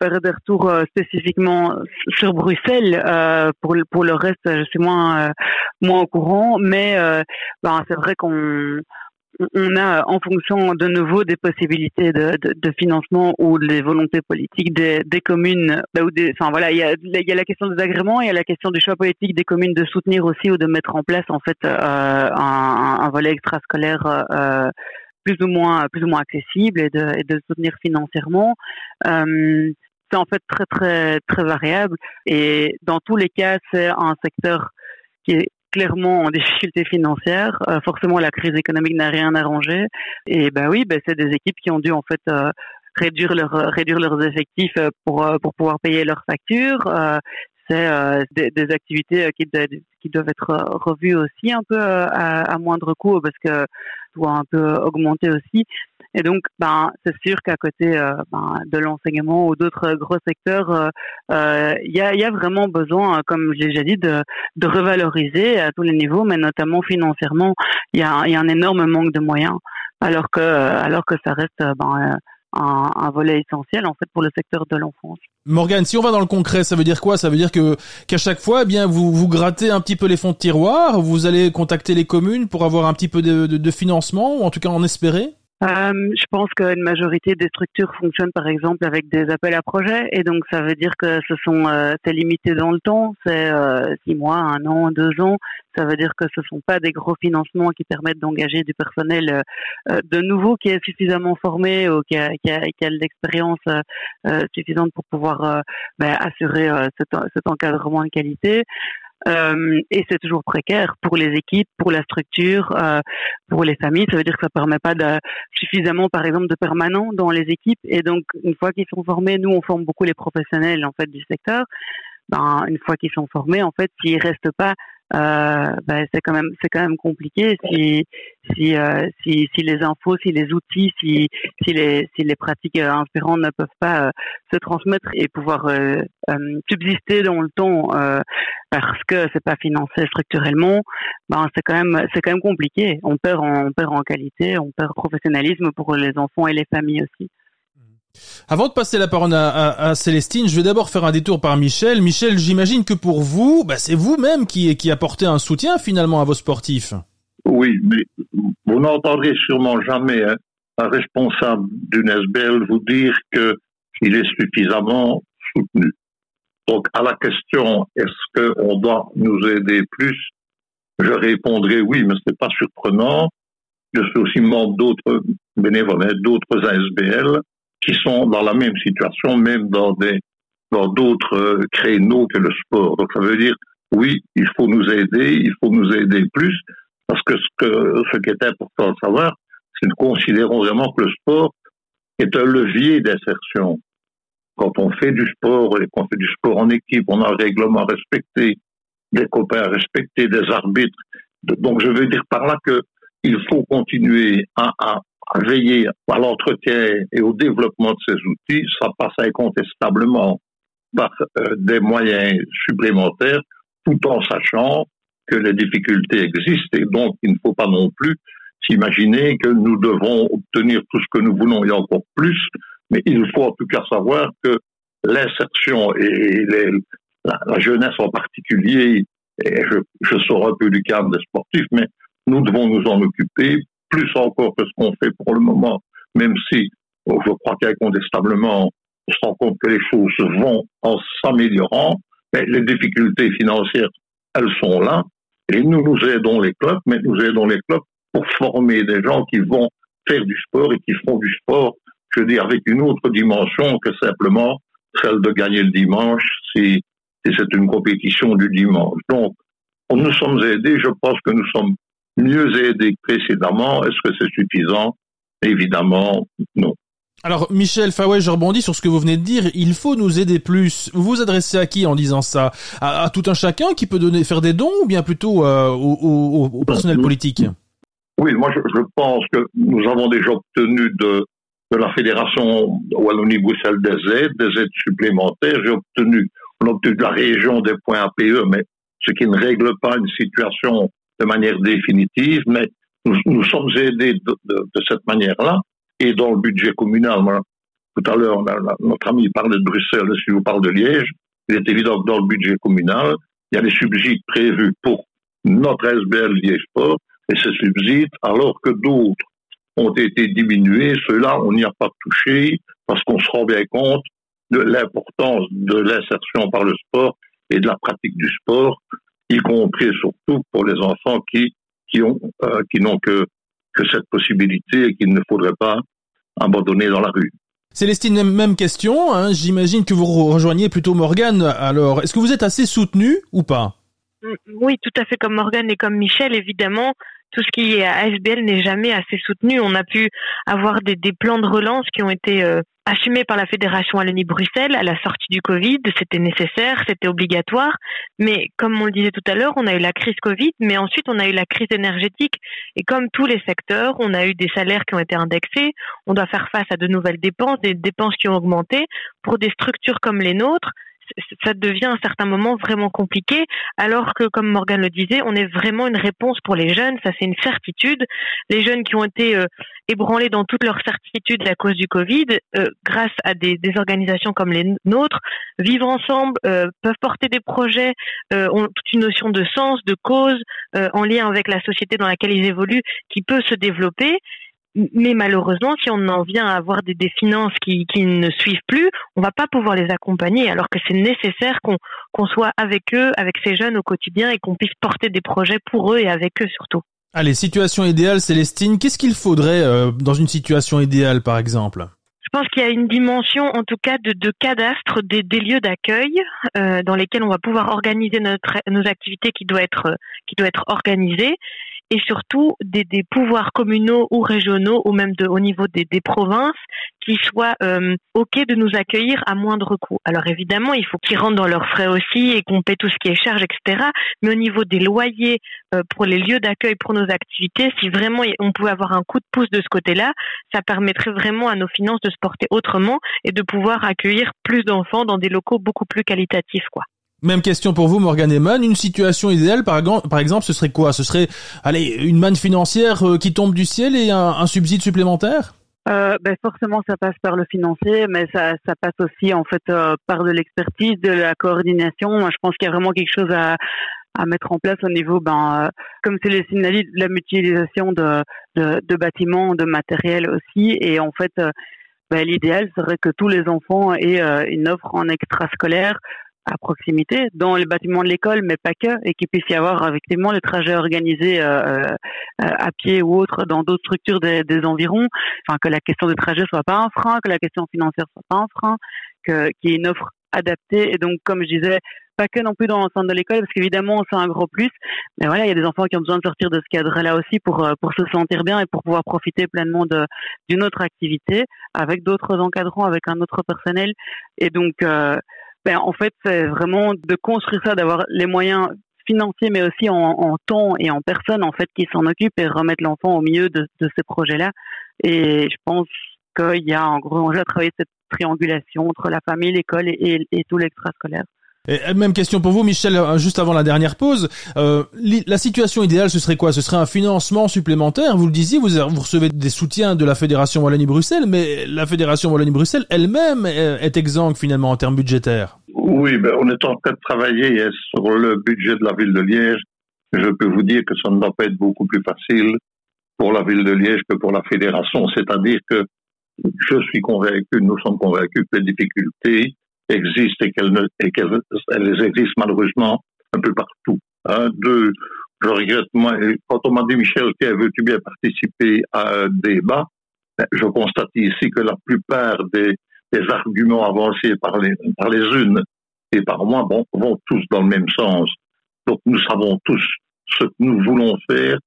faire des retours euh, spécifiquement sur Bruxelles. Euh, pour le, pour le reste, je suis moins euh, moins au courant, mais euh, ben, c'est vrai qu'on on a en fonction de nouveau des possibilités de, de, de financement ou des volontés politiques des, des communes ben, ou des enfin voilà il y a il y a la question des agréments il y a la question du choix politique des communes de soutenir aussi ou de mettre en place en fait euh, un, un volet extrascolaire euh, plus ou moins plus ou moins accessible et de, et de soutenir financièrement. Euh, c'est en fait très très très variable et dans tous les cas c'est un secteur qui est clairement en difficulté financière. Euh, forcément, la crise économique n'a rien arrangé. Et ben oui, ben c'est des équipes qui ont dû en fait euh, réduire leur réduire leurs effectifs euh, pour euh, pour pouvoir payer leurs factures. Euh, c'est euh, des, activités euh, qui, qui doivent être revues aussi un peu euh, à, à, moindre coût parce que doit un peu augmenter aussi. Et donc, ben, c'est sûr qu'à côté euh, ben, de l'enseignement ou d'autres gros secteurs, il euh, y, a, y, a, vraiment besoin, comme j'ai déjà dit, de, de, revaloriser à tous les niveaux, mais notamment financièrement, il y a, y a, un énorme manque de moyens, alors que, alors que ça reste ben, un, un, volet essentiel en fait pour le secteur de l'enfance. Morgane, si on va dans le concret, ça veut dire quoi? Ça veut dire que qu'à chaque fois, eh bien vous vous grattez un petit peu les fonds de tiroir, vous allez contacter les communes pour avoir un petit peu de, de, de financement ou en tout cas en espérer? Euh, je pense qu'une majorité des structures fonctionnent par exemple avec des appels à projets et donc ça veut dire que ce sont euh, c'est limité dans le temps, c'est euh, six mois, un an, deux ans. Ça veut dire que ce sont pas des gros financements qui permettent d'engager du personnel euh, de nouveau qui est suffisamment formé ou qui a, qui a, qui a l'expérience suffisante pour pouvoir ben, assurer cet, cet, encadrement de qualité. Euh, et c'est toujours précaire pour les équipes, pour la structure, euh, pour les familles. Ça veut dire que ça permet pas de, suffisamment, par exemple, de permanents dans les équipes. Et donc, une fois qu'ils sont formés, nous, on forme beaucoup les professionnels en fait du secteur. Ben, une fois qu'ils sont formés, en fait, s'ils restent pas euh, ben, c'est quand même c'est quand même compliqué si si, euh, si si les infos, si les outils, si si les si les pratiques euh, inspirantes ne peuvent pas euh, se transmettre et pouvoir euh, subsister dans le temps parce que c'est pas financé structurellement, ben c'est quand même c'est quand même compliqué. On perd en, on perd en qualité, on perd en professionnalisme pour les enfants et les familles aussi. Avant de passer la parole à, Célestine, je vais d'abord faire un détour par Michel. Michel, j'imagine que pour vous, bah, c'est vous-même qui, qui apportez un soutien finalement à vos sportifs. Oui, mais vous n'entendrez sûrement jamais hein, un responsable d'une SBL vous dire qu'il est suffisamment soutenu. Donc à la question est-ce qu'on doit nous aider plus, je répondrai oui, mais ce n'est pas surprenant. Je suis aussi membre d'autres bénévoles, hein, d'autres ASBL qui sont dans la même situation, même dans des dans d'autres euh, créneaux que le sport. Donc ça veut dire oui, il faut nous aider, il faut nous aider plus, parce que ce que ce qui est important de savoir, c'est que nous considérons vraiment que le sport est un levier d'insertion. Quand on fait du sport et qu'on fait du sport en équipe, on a un règlement respecté, des copains à respecter, des arbitres. Donc je veux dire par là que il faut continuer à, à, à veiller à l'entretien et au développement de ces outils, ça passe incontestablement par euh, des moyens supplémentaires, tout en sachant que les difficultés existent et donc il ne faut pas non plus s'imaginer que nous devons obtenir tout ce que nous voulons et encore plus, mais il faut en tout cas savoir que l'insertion et la, jeunesse en particulier, et je, je sors un peu du cadre des sportifs, mais nous devons nous en occuper plus encore que ce qu'on fait pour le moment, même si oh, je crois qu'incontestablement, on se rend compte que les choses vont en s'améliorant, mais les difficultés financières, elles sont là, et nous, nous aidons les clubs, mais nous aidons les clubs pour former des gens qui vont faire du sport et qui feront du sport, je veux dire, avec une autre dimension que simplement celle de gagner le dimanche si, si c'est une compétition du dimanche. Donc, nous sommes aidés, je pense que nous sommes mieux aidé que précédemment. Est-ce que c'est suffisant? Évidemment, non. Alors Michel Faway, je rebondis sur ce que vous venez de dire. Il faut nous aider plus. Vous vous adressez à qui en disant ça? À, tout un chacun qui peut donner, faire des dons ou bien plutôt euh, au, personnel politique? Oui, moi je, pense que nous avons déjà obtenu de, de la Fédération Wallonie-Bruxelles des aides, des aides supplémentaires. J'ai obtenu, on a obtenu de la région des points APE, mais ce qui ne règle pas une situation de manière définitive, mais nous, nous sommes aidés de, cette manière-là. Et dans le budget communal, tout à l'heure, notre ami parlait de Bruxelles, si je vous parle de Liège, il est évident que dans le budget communal, il y a des subsides prévus pour notre SBL Liège Sport, et ces subsides, alors que d'autres ont été diminués, ceux-là, on n'y a pas touché, parce qu'on se rend bien compte de l'importance de l'insertion par le sport et de la pratique du sport y compris surtout pour les enfants qui qui ont euh, qui n'ont que que cette possibilité et qu'il ne faudrait pas abandonner dans la rue. Célestine, même question. Hein, J'imagine que vous rejoignez plutôt Morgane. Alors, est-ce que vous êtes assez soutenu ou pas? Mm, Oui, tout à fait comme Morgane et comme Michel, évidemment tout ce qui est à ASBL n'est jamais assez soutenu. On a pu avoir des, des plans de relance qui ont été euh, assumés par la Fédération Wallonie-Bruxelles à la sortie du Covid. C'était nécessaire, c'était obligatoire. Mais comme on le disait tout à l'heure, on a eu la crise Covid, mais ensuite on a eu la crise énergétique. Et comme tous les secteurs, on a eu des salaires qui ont été indexés. On doit faire face à de nouvelles dépenses, des dépenses qui ont augmenté. Pour des structures comme les nôtres, ça devient à un certain moment vraiment compliqué, alors que, comme Morgan le disait, on est vraiment une réponse pour les jeunes, ça c'est une certitude. Les jeunes qui ont été euh, ébranlés dans toutes leurs certitudes à cause du Covid, euh, grâce à des, des, organisations comme les nôtres, vivent ensemble, euh, peuvent porter des projets, ont toute une notion de sens, de cause, en lien avec la société dans laquelle ils évoluent, qui peut se développer. Mais malheureusement, si on en vient à avoir des, des finances qui, qui, ne suivent plus, on va pas pouvoir les accompagner, alors que c'est nécessaire qu'on soit avec eux, avec ces jeunes au quotidien et qu'on puisse porter des projets pour eux et avec eux surtout. Allez, situation idéale, Célestine, qu'est-ce qu'il faudrait euh, dans une situation idéale, par exemple? Je pense qu'il y a une dimension, en tout cas, de, de cadastre des, des lieux d'accueil euh, dans lesquels on va pouvoir organiser notre, nos activités qui doit être qui doit être organisées et surtout des, pouvoirs communaux ou régionaux ou même de, au niveau des, des provinces qui soient euh, ok de nous accueillir à moindre coût. Alors évidemment, il faut qu'ils rentrent dans leurs frais aussi et qu'on paie tout ce qui est charge, etc. Mais au niveau des loyers euh, pour les lieux d'accueil pour nos activités, si vraiment on pouvait avoir un coup de pouce de ce côté-là, ça permettrait vraiment à nos finances de se porter autrement et de pouvoir accueillir plus d'enfants dans des locaux beaucoup plus qualitatifs, quoi. Même question pour vous, Morgan Eman. Une situation idéale, par, exemple, ce serait quoi? Ce serait, allez, une manne financière euh, qui tombe du ciel et un, subside supplémentaire? Euh, ben forcément, ça passe par le financier, mais ça, passe aussi en fait euh, par de l'expertise, de la coordination. Je pense qu'il y a vraiment quelque chose à, mettre en place au niveau, ben, comme c'est les signalé, de la mutualisation de, bâtiments, de matériel aussi. Et en fait, ben, l'idéal serait que tous les enfants aient une offre en extrascolaire à proximité, dans les bâtiments de l'école, mais pas que, et qu'il puisse y avoir effectivement les trajets organisés euh, euh, à pied ou autre dans d'autres structures des, des, environs, enfin que la question de trajet soit pas un frein, que la question financière soit pas un frein, que qu'il y ait une offre adaptée. Et donc, comme je disais, pas que non plus dans le centre de l'école, parce qu'évidemment, c'est un gros plus. Mais voilà, il y a des enfants qui ont besoin de sortir de ce cadre-là aussi pour euh, pour se sentir bien et pour pouvoir profiter pleinement de d'une autre activité avec d'autres encadrants, avec un autre personnel. Et donc, euh, ben, en fait, c'est vraiment de construire ça, d'avoir les moyens financiers, mais aussi en, temps et en personnes, en fait, qui s'en occupent et remettre l'enfant au milieu de, de ces projets-là. Et je pense qu'il y a un gros enjeu à travailler cette triangulation entre la famille, l'école et, et, et tout l'extrascolaire. Euh, même question pour vous, Michel, euh, juste avant la dernière pause. Euh, la situation idéale, ce serait quoi? Ce serait un financement supplémentaire? Vous le disiez, vous, recevez des soutiens de la Fédération Wallonie-Bruxelles, mais la Fédération Wallonie-Bruxelles elle-même est exsangue finalement en termes budgétaires. Oui, ben, on est en train de travailler sur le budget de la ville de Liège. Je peux vous dire que ça ne va pas être beaucoup plus facile pour la ville de Liège que pour la fédération. C'est-à-dire que je suis convaincu, nous sommes convaincus que les difficultés existent et qu'elles et elles existent malheureusement un peu partout. Un, deux, je regrette, moi, quand on m'a dit, Michel, veux-tu bien participer à un débat, ben, je constate ici que la plupart des, des arguments avancés par les, par les unes et par moi bon, vont tous dans le même sens. Donc nous savons tous ce que nous voulons faire,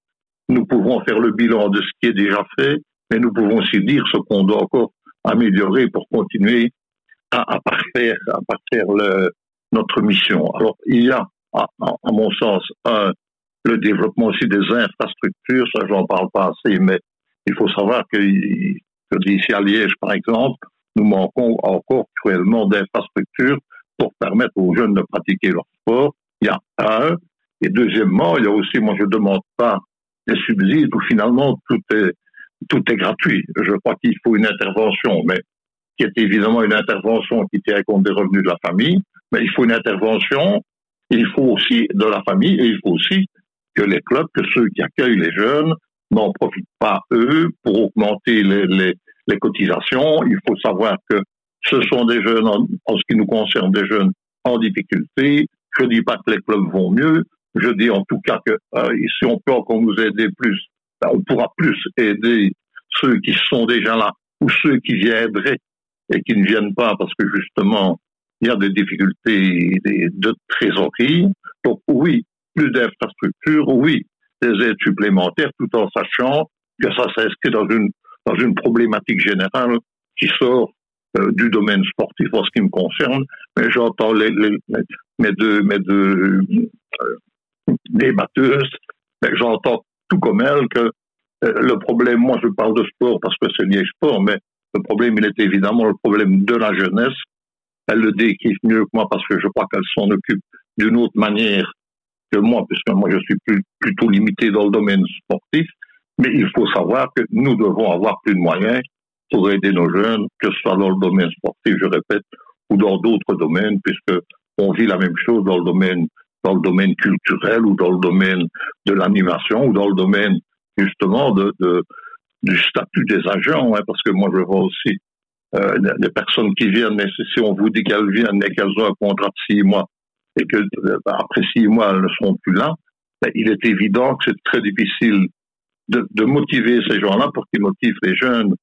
nous pouvons faire le bilan de ce qui est déjà fait, mais nous pouvons aussi dire ce qu'on doit encore améliorer pour continuer à, à parfaire, à parfaire le, notre mission. Alors, il y a, à, à, mon sens, un, le développement aussi des infrastructures, ça j'en parle pas assez, mais il faut savoir que, que ici à Liège, par exemple, nous manquons encore cruellement d'infrastructures pour permettre aux jeunes de pratiquer leur sport. Il y a un. Et deuxièmement, il y a aussi, moi je demande pas des subsides où finalement tout est, tout est gratuit. Je crois qu'il faut une intervention, mais qui est évidemment une intervention qui tient compte des revenus de la famille, mais il faut une intervention, il faut aussi de la famille et il faut aussi que les clubs, que ceux qui accueillent les jeunes n'en profitent pas eux pour augmenter les, cotisations. Il faut savoir que ce sont des jeunes, en, ce qui nous concerne, des jeunes en difficulté. Je dis pas que les clubs vont mieux. Je dis en tout cas que euh, si on peut encore nous aider plus, ben, on pourra plus aider ceux qui sont déjà là ou ceux qui viendraient et qui ne viennent pas parce que justement, il y a des difficultés de trésorerie. Donc oui, plus d'infrastructures, oui, des aides supplémentaires, tout en sachant que ça s'inscrit dans une, dans une problématique générale qui sort euh, du domaine sportif en ce qui me concerne, mais j'entends mes deux, mes deux euh, débatteuses, j'entends tout comme elles que euh, le problème, moi je parle de sport parce que c'est lié sport, mais le problème, il est évidemment le problème de la jeunesse. Elle le décrit mieux que moi parce que je crois qu'elle s'en occupe d'une autre manière que moi, puisque moi je suis plutôt limité dans le domaine sportif. Mais il faut savoir que nous devons avoir plus de moyens pour aider nos jeunes, que ce soit dans le domaine sportif, je répète, ou dans d'autres domaines, puisque on vit la même chose dans le domaine dans le domaine culturel ou dans le domaine de l'animation ou dans le domaine justement de, de, du statut des agents, hein, parce que moi je vois aussi euh, des personnes qui viennent, mais si on vous dit qu'elles viennent et qu'elles ont un contrat de six mois et que euh, après six mois elles ne seront plus là, ben, il est évident que c'est très difficile de, de, motiver ces gens-là pour qu'ils motivent les jeunes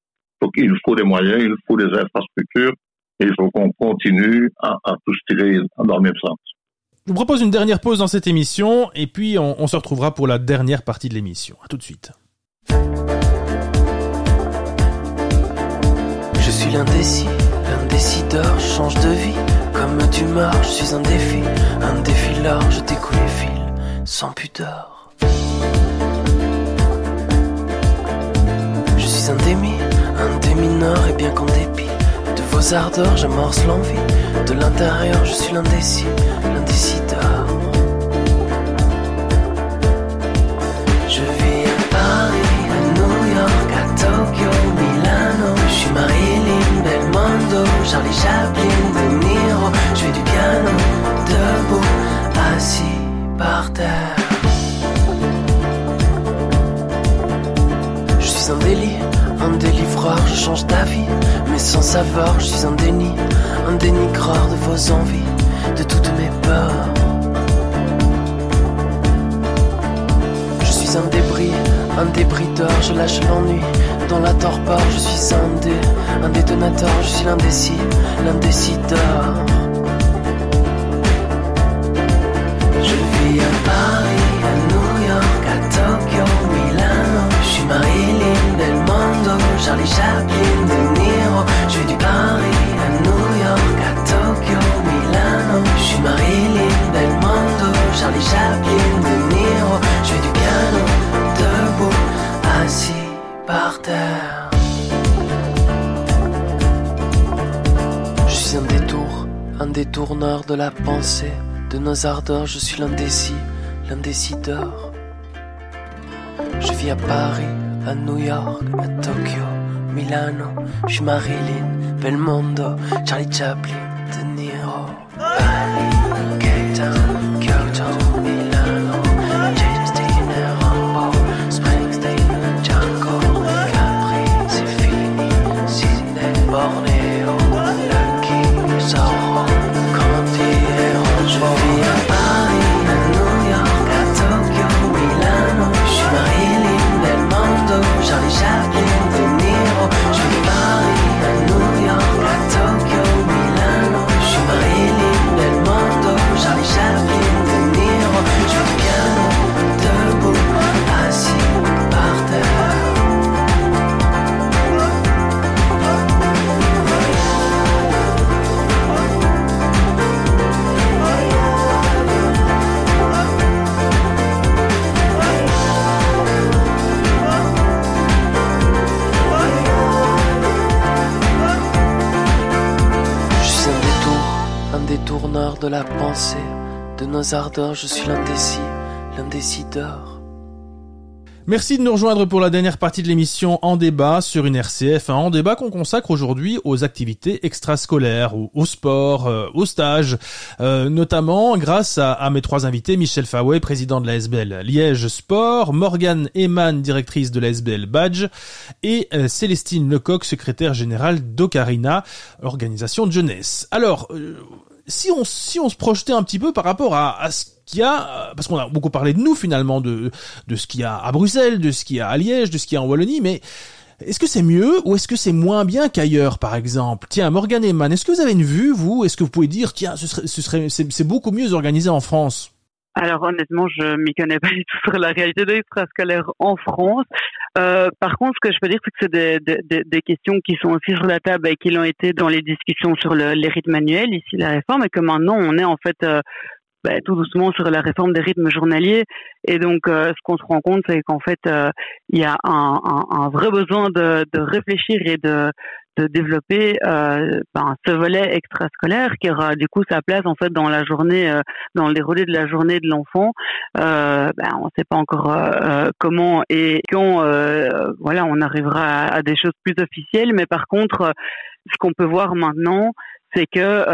Donc il faut des moyens, il faut des infrastructures, et il faut qu'on continue à, à tous tirer dans le même sens. Je vous propose une dernière pause dans cette émission, et puis on, on se retrouvera pour la dernière partie de l'émission. À tout de suite. Je suis l'indécis, l'indécideur, change de vie comme d'humeur, je suis un défi, un défi large, je découle les fils sans pudeur. Je suis un démi, un démineur, et bien qu'en dépit de vos ardeurs, j'amorce l'envie. De l'intérieur, je suis l'indécis, l'indécideur. Charlie Chaplin, De Niro. Je fais du piano, debout, assis par terre. Je suis un délire, un délivreur, je change d'avis, mais sans savoir, je suis un déni, un dénigreur de vos envies, de toutes mes peurs. Je suis un débris, un débrideur, je lâche l'ennui. Dans la torpeur, je suis un dé, un détonateur, je suis l'indécis, l'indécideur. Je vis à Paris, à New York, à Tokyo, Milano. Je suis Marilyn Belmondo, Charlie Chaplin, détourneur de la pensée, de nos ardeurs. Je suis l'indécis, l'indécideur. Je vis à Paris, à New York, à Tokyo, Milano. Je suis Marilyn, Belmondo, Charlie Chaplin, de la pensée, de nos ardeurs, je suis. Merci de nous rejoindre pour la dernière partie de l'émission En débat sur une RCF, un En débat qu'on consacre aujourd'hui aux activités extrascolaires, au, au sport, euh, au stage, euh, notamment grâce à, à mes trois invités, Michel Fawet, président de la SBL Liège Sport, Morgane Eman, directrice de la SBL Badge, et euh, Célestine Lecoq, secrétaire générale d'Ocarina, organisation de jeunesse. Alors, euh, si on si on se projetait un petit peu par rapport à, à ce qu'il y a, euh, parce qu'on a beaucoup parlé de nous finalement, de de ce qu'il y a à Bruxelles, de ce qu'il y a à Liège, de ce qu'il y a en Wallonie, mais est-ce que c'est mieux ou est-ce que c'est moins bien qu'ailleurs, par exemple? Tiens, Morgan Eman, est-ce que vous avez une vue, vous? Est-ce que vous pouvez dire, tiens, ce serait, ce serait, c'est, c'est beaucoup mieux organisé en France? Alors honnêtement, je m'y connais pas du tout sur la réalité de l'extrascolaire en France. Euh, par contre, ce que je peux dire, c'est que c'est des, des- des- questions qui sont aussi sur la table et qui l'ont été dans les discussions sur le, les rythmes manuels, ici la réforme, et que maintenant on est en fait euh, ben, tout doucement sur la réforme des rythmes journaliers. Et donc, euh, ce qu'on se rend compte, c'est qu'en fait, euh, il y a un, un- un vrai besoin de, de réfléchir et de, développer euh, ben, ce volet extrascolaire qui aura du coup sa place en fait dans la journée, euh, dans le déroulé de la journée de l'enfant. Euh, ben, on ne sait pas encore comment et quand voilà on arrivera à, des choses plus officielles, mais par contre, ce qu'on peut voir maintenant, c'est que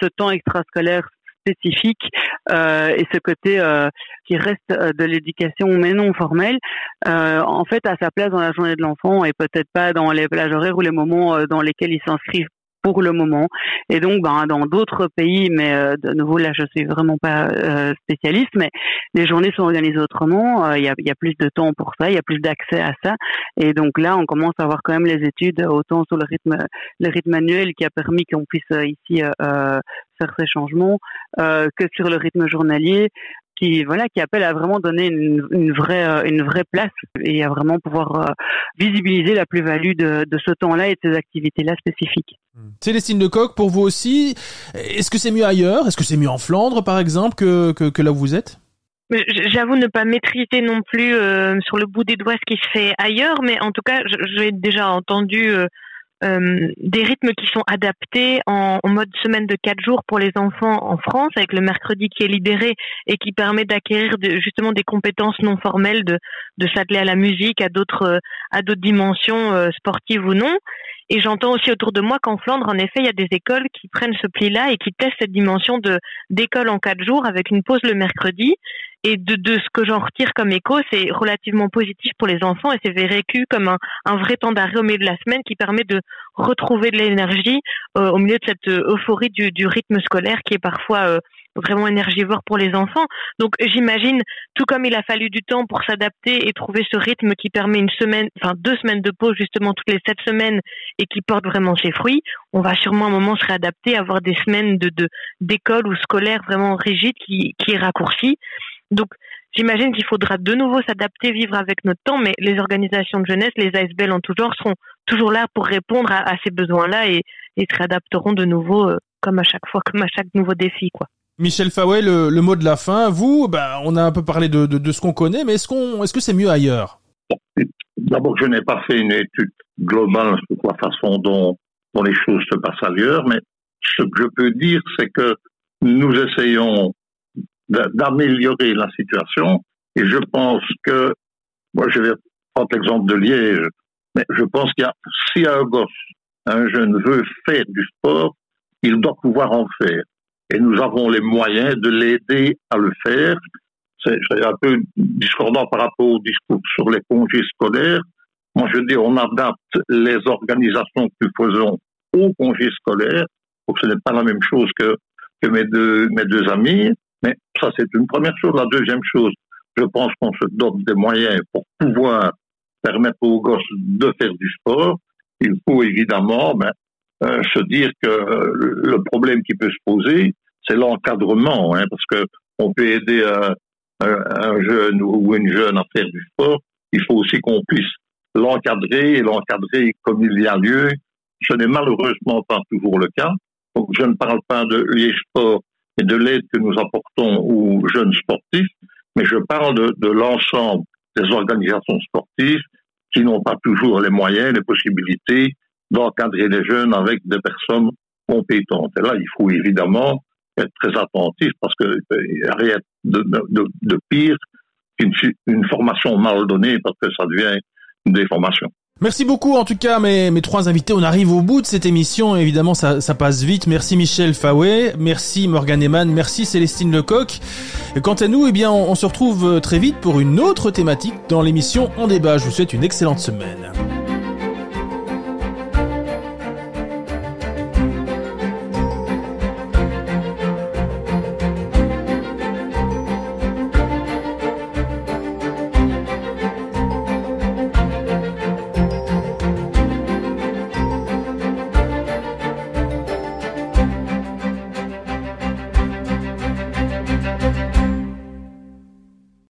ce temps extrascolaire spécifique euh, et ce côté euh, qui reste euh, de l'éducation mais non formelle, en fait, a sa place dans la journée de l'enfant et peut-être pas dans les plages horaires ou les moments dans lesquels il s'inscrivent pour le moment. Et donc, ben, dans d'autres pays, mais euh, de nouveau là, je suis vraiment pas euh, spécialiste, mais les journées sont organisées autrement. Euh, il y, a, y, a, plus de temps pour ça, il y a plus d'accès à ça. Et donc là, on commence à voir quand même les études autant sur le rythme, le rythme annuel qui a permis qu'on puisse ici faire ces changements que sur le rythme journalier qui voilà qui appelle à vraiment donner une, une vraie euh, une vraie place et à vraiment pouvoir euh, visibiliser la plus-value de, de ce temps-là et de ces activités-là spécifiques. Hmm. Célestine Lecoq, pour vous aussi, est-ce que c'est mieux ailleurs? Est-ce que c'est mieux en Flandre, par exemple, que, que, que là où vous êtes? J'avoue ne pas maîtriser non plus euh, sur le bout des doigts ce qui se fait ailleurs, mais en tout cas, j'ai déjà entendu euh, des rythmes qui sont adaptés en, mode semaine de quatre jours pour les enfants en France, avec le mercredi qui est libéré et qui permet d'acquérir justement des compétences non formelles, de, s'atteler à la musique, à d'autres à d'autres dimensions euh, sportives ou non. Et j'entends aussi autour de moi qu'en Flandre, en effet, il y a des écoles qui prennent ce pli-là et qui testent cette dimension de d'école en quatre jours avec une pause le mercredi et de, de ce que j'en retire comme écho, c'est relativement positif pour les enfants et c'est vécu comme un, un vrai temps d'arrêt au milieu de la semaine qui permet de retrouver de l'énergie euh, au milieu de cette euphorie du, du, rythme scolaire qui est parfois euh, vraiment énergivore pour les enfants. Donc j'imagine, tout comme il a fallu du temps pour s'adapter et trouver ce rythme qui permet une semaine, enfin deux semaines de pause justement toutes les sept semaines et qui porte vraiment ses fruits, on va sûrement à un moment se réadapter, avoir des semaines de d'école ou scolaire vraiment rigides qui, qui est raccourci. Donc, j'imagine qu'il faudra de nouveau s'adapter, vivre avec notre temps, mais les organisations de jeunesse, les ASBL en tout genre, seront toujours là pour répondre à, ces besoins-là et, et, se réadapteront de nouveau, euh, comme à chaque fois, comme à chaque nouveau défi, quoi. Michel Fawet, le, le, mot de la fin. Vous, bah, on a un peu parlé de, de, de ce qu'on connaît, mais est-ce qu'on, est-ce que c'est mieux ailleurs? D'abord, je n'ai pas fait une étude globale sur la façon dont, dont les choses se passent ailleurs, mais ce que je peux dire, c'est que nous essayons d'améliorer la situation. Et je pense que, moi je vais prendre l'exemple de Liège, mais je pense qu'il y a, si un gosse, un jeune veut faire du sport, il doit pouvoir en faire. Et nous avons les moyens de l'aider à le faire. C'est un peu discordant par rapport au discours sur les congés scolaires. Moi, je dis, on adapte les organisations que nous faisons aux congés scolaires, pour que ce n'est pas la même chose que, que mes deux, mes deux amis. Mais ça, c'est une première chose. La deuxième chose, je pense qu'on se dote des moyens pour pouvoir permettre aux gosses de faire du sport. Il faut évidemment ben, euh, se dire que euh, le problème qui peut se poser, c'est l'encadrement, hein, parce que on peut aider un, un, jeune ou une jeune à faire du sport. Il faut aussi qu'on puisse l'encadrer et l'encadrer comme il y a lieu. Ce n'est malheureusement pas toujours le cas. Donc, je ne parle pas de Liège Sport et de l'aide que nous apportons aux jeunes sportifs, mais je parle de, de l'ensemble des organisations sportives qui n'ont pas toujours les moyens, les possibilités d'encadrer les jeunes avec des personnes compétentes. Et là, il faut évidemment être très attentif parce n'y a rien de, de, de pire qu'une une formation mal donnée parce que ça devient une déformation. Merci beaucoup en tout cas mes, mes trois invités. On arrive au bout de cette émission. Évidemment ça, ça passe vite. Merci Michel Fawet, merci Morgan Eman, merci Célestine Lecoq. Et quant à nous, eh bien on, on se retrouve très vite pour une autre thématique dans l'émission En débat. Je vous souhaite une excellente semaine.